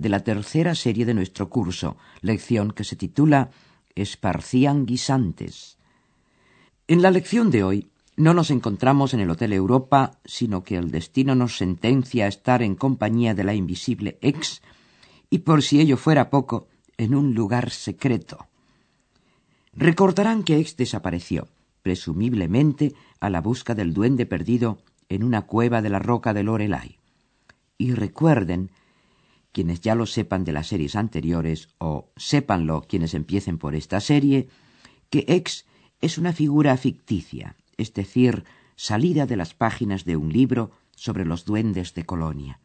de la tercera serie de nuestro curso, lección que se titula Esparcían guisantes. En la lección de hoy no nos encontramos en el Hotel Europa, sino que el destino nos sentencia a estar en compañía de la invisible ex y por si ello fuera poco, en un lugar secreto. Recordarán que ex desapareció, presumiblemente a la busca del duende perdido en una cueva de la roca de Lorelai. Y recuerden, quienes ya lo sepan de las series anteriores, o sépanlo quienes empiecen por esta serie, que ex es una figura ficticia, es decir, salida de las páginas de un libro sobre los duendes de Colonia.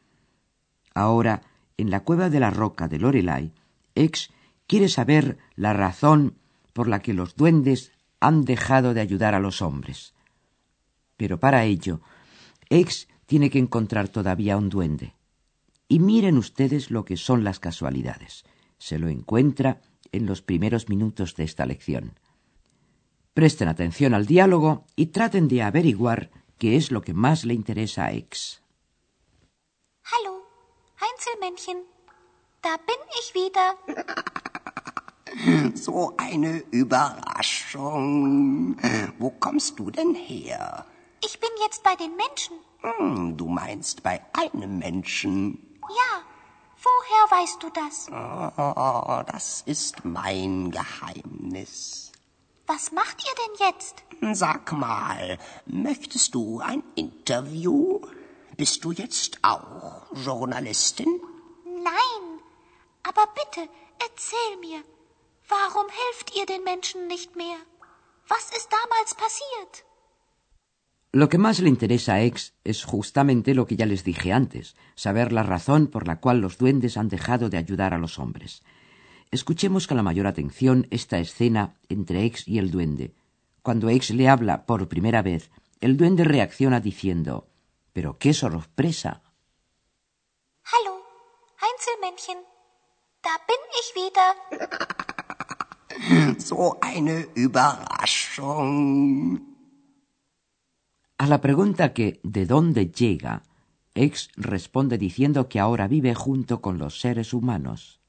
Ahora, en la cueva de la roca de Lorelai, Ex quiere saber la razón por la que los duendes han dejado de ayudar a los hombres. Pero para ello, Ex tiene que encontrar todavía un duende. Y miren ustedes lo que son las casualidades. Se lo encuentra en los primeros minutos de esta lección. Presten atención al diálogo y traten de averiguar qué es lo que más le interesa a Ex. Hallo, Einzelmännchen. Da bin ich wieder. So eine Überraschung. Wo kommst du denn her? Ich bin jetzt bei den Menschen. Hm, du meinst bei einem Menschen. Ja. Woher weißt du das? Oh, das ist mein Geheimnis. Was macht ihr denn jetzt? Sag mal, möchtest du ein Interview? Bist du jetzt auch Journalistin? Nein. Aber bitte, erzähl mir. Warum helft ihr den Menschen nicht mehr? Was ist damals passiert? Lo que más le interesa a Ex es justamente lo que ya les dije antes, saber la razón por la cual los duendes han dejado de ayudar a los hombres. Escuchemos con la mayor atención esta escena entre Ex y el duende. Cuando Ex le habla por primera vez, el duende reacciona diciendo Pero qué sorpresa. Hallo, Einzelmännchen. Da bin ich wieder. So eine Überraschung. A la pregunta que ¿de dónde llega? Ex responde diciendo que ahora vive junto con los seres humanos.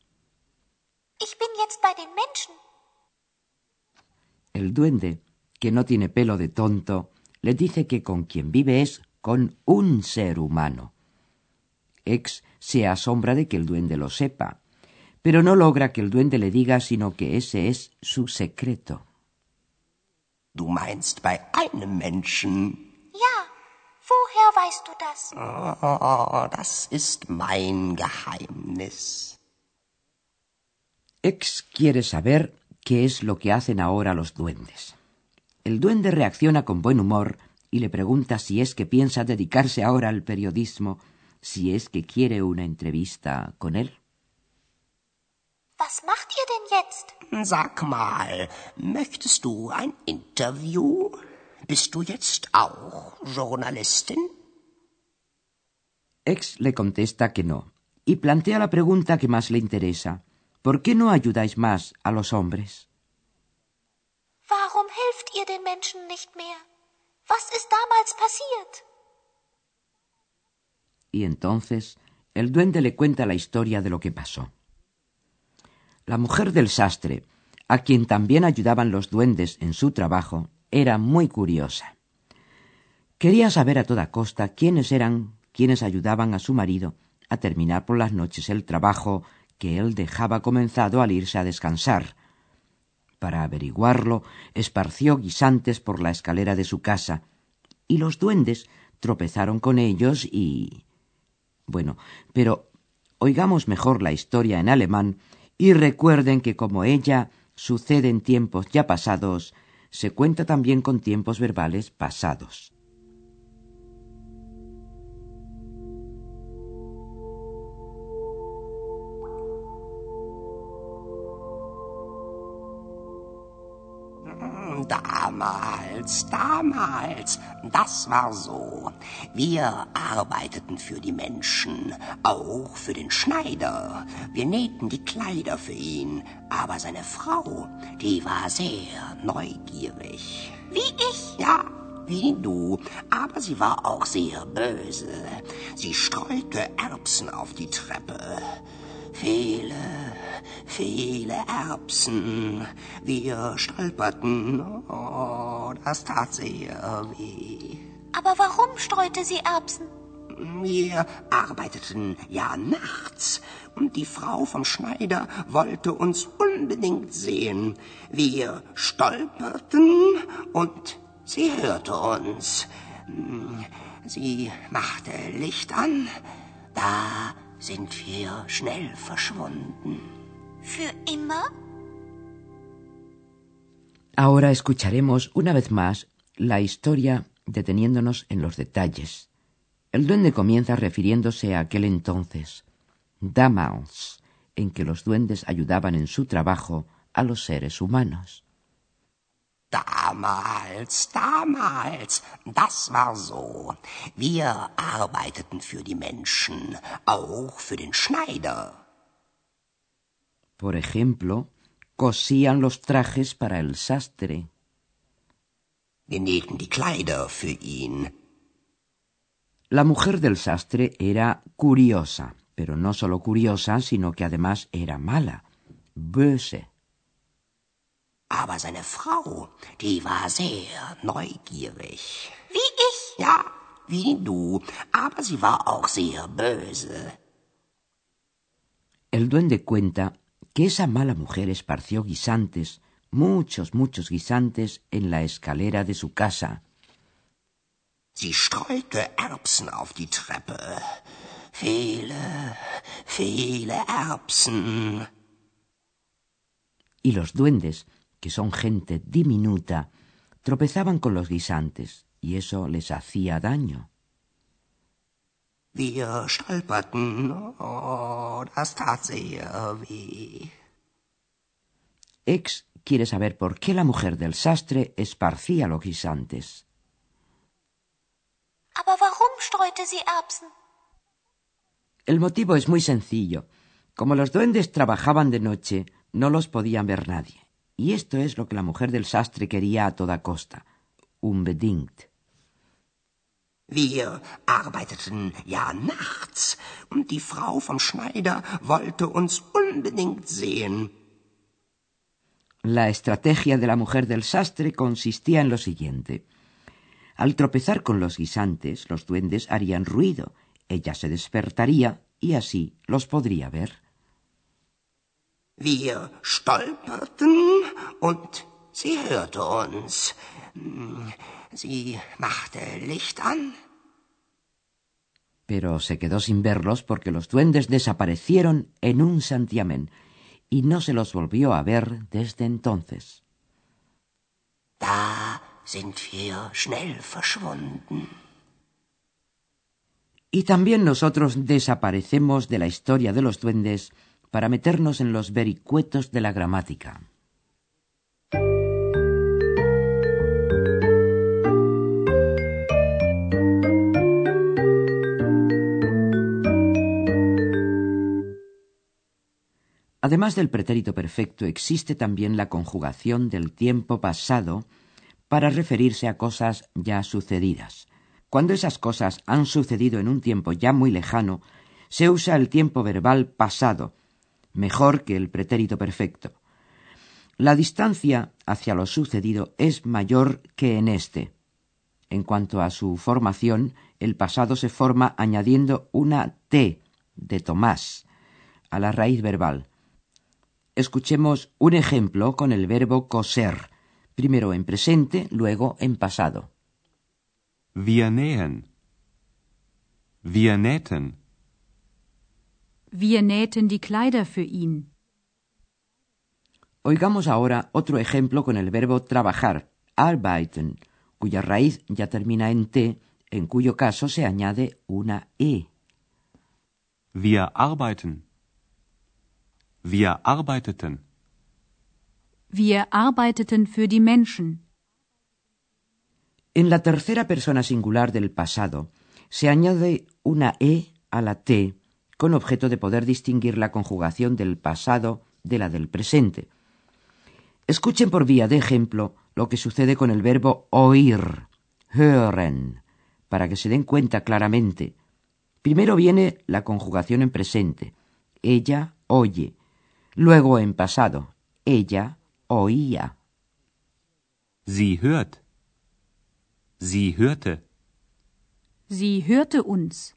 Ich bin jetzt bei den Menschen. El duende, que no tiene pelo de tonto, le dice que con quien vive es con un ser humano. Ex se asombra de que el duende lo sepa, pero no logra que el duende le diga sino que ese es su secreto. Du meinst bei einem Menschen. Woher weißt du das? Oh, das ist mein Geheimnis. Ex quiere saber qué es lo que hacen ahora los duendes. El duende reacciona con buen humor y le pregunta si es que piensa dedicarse ahora al periodismo, si es que quiere una entrevista con él. Was macht ihr denn jetzt? Sag mal, möchtest du ein Interview? Bist du jetzt auch Journalistin? Ex le contesta que no, y plantea la pregunta que más le interesa. ¿Por qué no ayudáis más a los hombres? Warum helft ihr den Menschen nicht mehr? Was ist damals passiert? Y entonces el duende le cuenta la historia de lo que pasó. La mujer del sastre, a quien también ayudaban los duendes en su trabajo, era muy curiosa. Quería saber a toda costa quiénes eran quienes ayudaban a su marido a terminar por las noches el trabajo que él dejaba comenzado al irse a descansar. Para averiguarlo, esparció guisantes por la escalera de su casa, y los duendes tropezaron con ellos y. Bueno, pero oigamos mejor la historia en alemán y recuerden que como ella sucede en tiempos ya pasados, se cuenta también con tiempos verbales pasados. Damals, damals, das war so. Wir arbeiteten für die Menschen, auch für den Schneider. Wir nähten die Kleider für ihn, aber seine Frau, die war sehr neugierig. Wie ich? Ja, wie du, aber sie war auch sehr böse. Sie streute Erbsen auf die Treppe. Viele, viele Erbsen. Wir stolperten. Oh, das tat sehr weh. Aber warum streute sie Erbsen? Wir arbeiteten ja nachts und die Frau vom Schneider wollte uns unbedingt sehen. Wir stolperten und sie hörte uns. Sie machte Licht an. Da sind wir schnell verschwunden. Für immer? Ahora escucharemos una vez más la historia deteniéndonos en los detalles. El duende comienza refiriéndose a aquel entonces, damals, en que los duendes ayudaban en su trabajo a los seres humanos. Damals, damals, das war so. Wir arbeiteten für die Menschen, auch für den Schneider. Por ejemplo, cosían los trajes para el sastre. Die Kleider für ihn. La mujer del sastre era curiosa, pero no solo curiosa, sino que además era mala, böse. Aber seine Frau, die war sehr neugierig. Wie ich? Ja, wie du, aber sie war auch sehr böse. El duende cuenta que esa mala mujer esparció guisantes, muchos, muchos guisantes, en la escalera de su casa. Sie streute Erbsen auf die Treppe. Viele, viele Erbsen. Y los duendes, que son gente diminuta, tropezaban con los guisantes, y eso les hacía daño. Wir stolperten. Oh, das tat sehr weh. Ex quiere saber por qué la mujer del sastre esparcía los guisantes. Aber warum streute sie Erbsen? El motivo es muy sencillo. Como los duendes trabajaban de noche, no los podían ver nadie. Y esto es lo que la mujer del sastre quería a toda costa. Unbedingt. Wir arbeiteten ja nachts und die Frau vom Schneider wollte uns unbedingt sehen. La estrategia de la mujer del sastre consistía en lo siguiente. Al tropezar con los guisantes, los duendes harían ruido, ella se despertaría y así los podría ver. Wir stolperten und sie hörte uns. Sie machte Licht an. Pero se quedó sin verlos porque los duendes desaparecieron en un santiamén y no se los volvió a ver desde entonces. Da sind wir schnell verschwunden. Y también nosotros desaparecemos de la historia de los duendes para meternos en los vericuetos de la gramática. Además del pretérito perfecto, existe también la conjugación del tiempo pasado para referirse a cosas ya sucedidas. Cuando esas cosas han sucedido en un tiempo ya muy lejano, se usa el tiempo verbal pasado, mejor que el pretérito perfecto. La distancia hacia lo sucedido es mayor que en este. En cuanto a su formación, el pasado se forma añadiendo una T de Tomás a la raíz verbal. Escuchemos un ejemplo con el verbo coser, primero en presente, luego en pasado. Wir nähen. Wir nähten. Wir nähten die Kleider für ihn. Oigamos ahora otro ejemplo con el verbo trabajar, arbeiten, cuya raíz ya termina en T, en cuyo caso se añade una E. Wir arbeiten. Wir arbeiteten. Wir arbeiteten für die Menschen. En la tercera persona singular del pasado se añade una e a la t con objeto de poder distinguir la conjugación del pasado de la del presente. Escuchen por vía de ejemplo lo que sucede con el verbo oír, hören, para que se den cuenta claramente. Primero viene la conjugación en presente. Ella oye. Luego en pasado. Ella oía. Sie hört. Sie hörte. Sie hörte uns.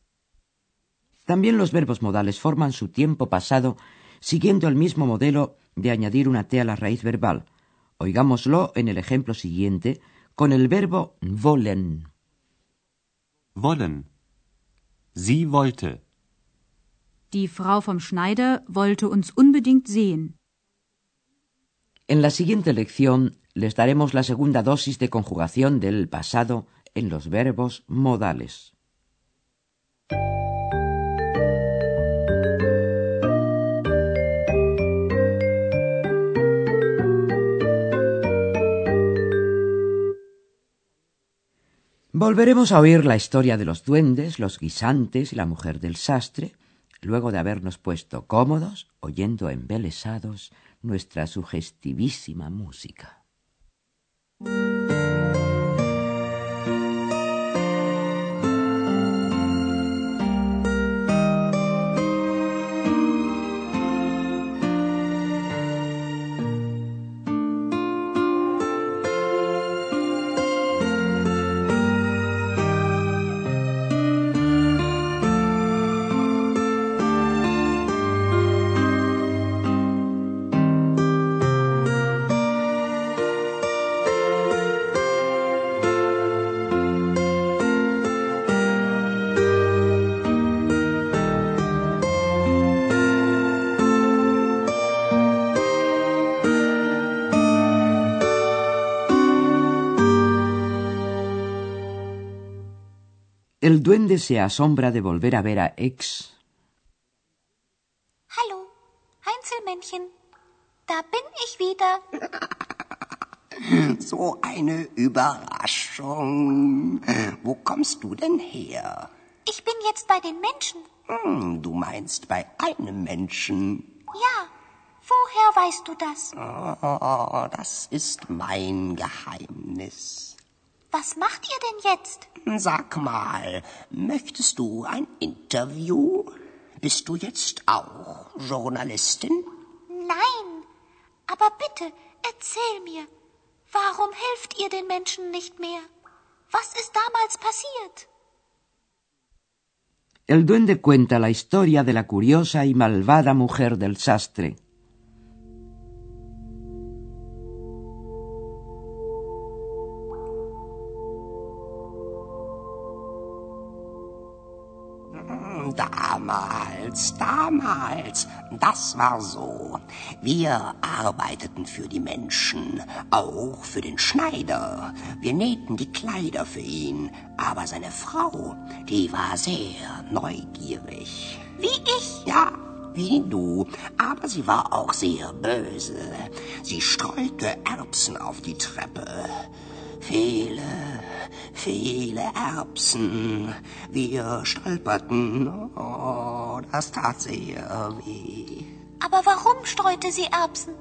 También los verbos modales forman su tiempo pasado siguiendo el mismo modelo de añadir una T a la raíz verbal. Oigámoslo en el ejemplo siguiente con el verbo wollen. Wollen. Sie wollte. Die Frau vom Schneider wollte uns unbedingt sehen. En la siguiente lección les daremos la segunda dosis de conjugación del pasado en los verbos modales. Volveremos a oír la historia de los duendes, los guisantes y la mujer del sastre, luego de habernos puesto cómodos, oyendo embelesados nuestra sugestivísima música. Duende se asombra de volver a ver a Ex. Hallo, Einzelmännchen. Da bin ich wieder. So eine Überraschung. Wo kommst du denn her? Ich bin jetzt bei den Menschen. Hm, du meinst bei einem Menschen. Ja. Woher weißt du das? Oh, das ist mein Geheimnis. Was macht ihr denn jetzt? Sag mal, möchtest du ein Interview? Bist du jetzt auch Journalistin? Nein. Aber bitte, erzähl mir. Warum helft ihr den Menschen nicht mehr? Was ist damals passiert? El duende cuenta la historia de la curiosa y malvada mujer del sastre. Damals, damals, das war so. Wir arbeiteten für die Menschen, auch für den Schneider. Wir nähten die Kleider für ihn, aber seine Frau, die war sehr neugierig. Wie ich? Ja, wie du, aber sie war auch sehr böse. Sie streute Erbsen auf die Treppe. Viele, viele Erbsen. Wir stolperten. Oh, das tat sehr weh. Aber warum streute sie Erbsen?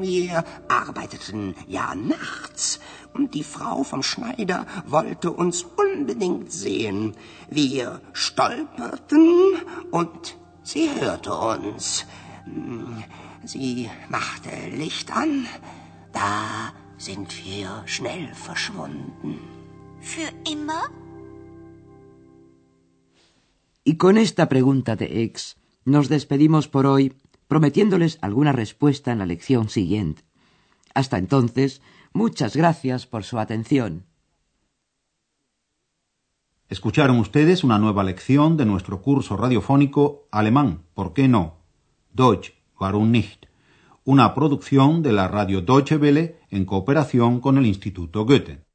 Wir arbeiteten ja nachts und die Frau vom Schneider wollte uns unbedingt sehen. Wir stolperten und sie hörte uns. Sie machte Licht an. Da sind wir schnell verschwunden. Für immer? Y con esta pregunta de Ex nos despedimos por hoy, prometiéndoles alguna respuesta en la lección siguiente. Hasta entonces, muchas gracias por su atención. Escucharon ustedes una nueva lección de nuestro curso radiofónico Alemán, ¿por qué no? Deutsch, warum nicht? Una producción de la radio Deutsche Welle en cooperación con el Instituto Goethe.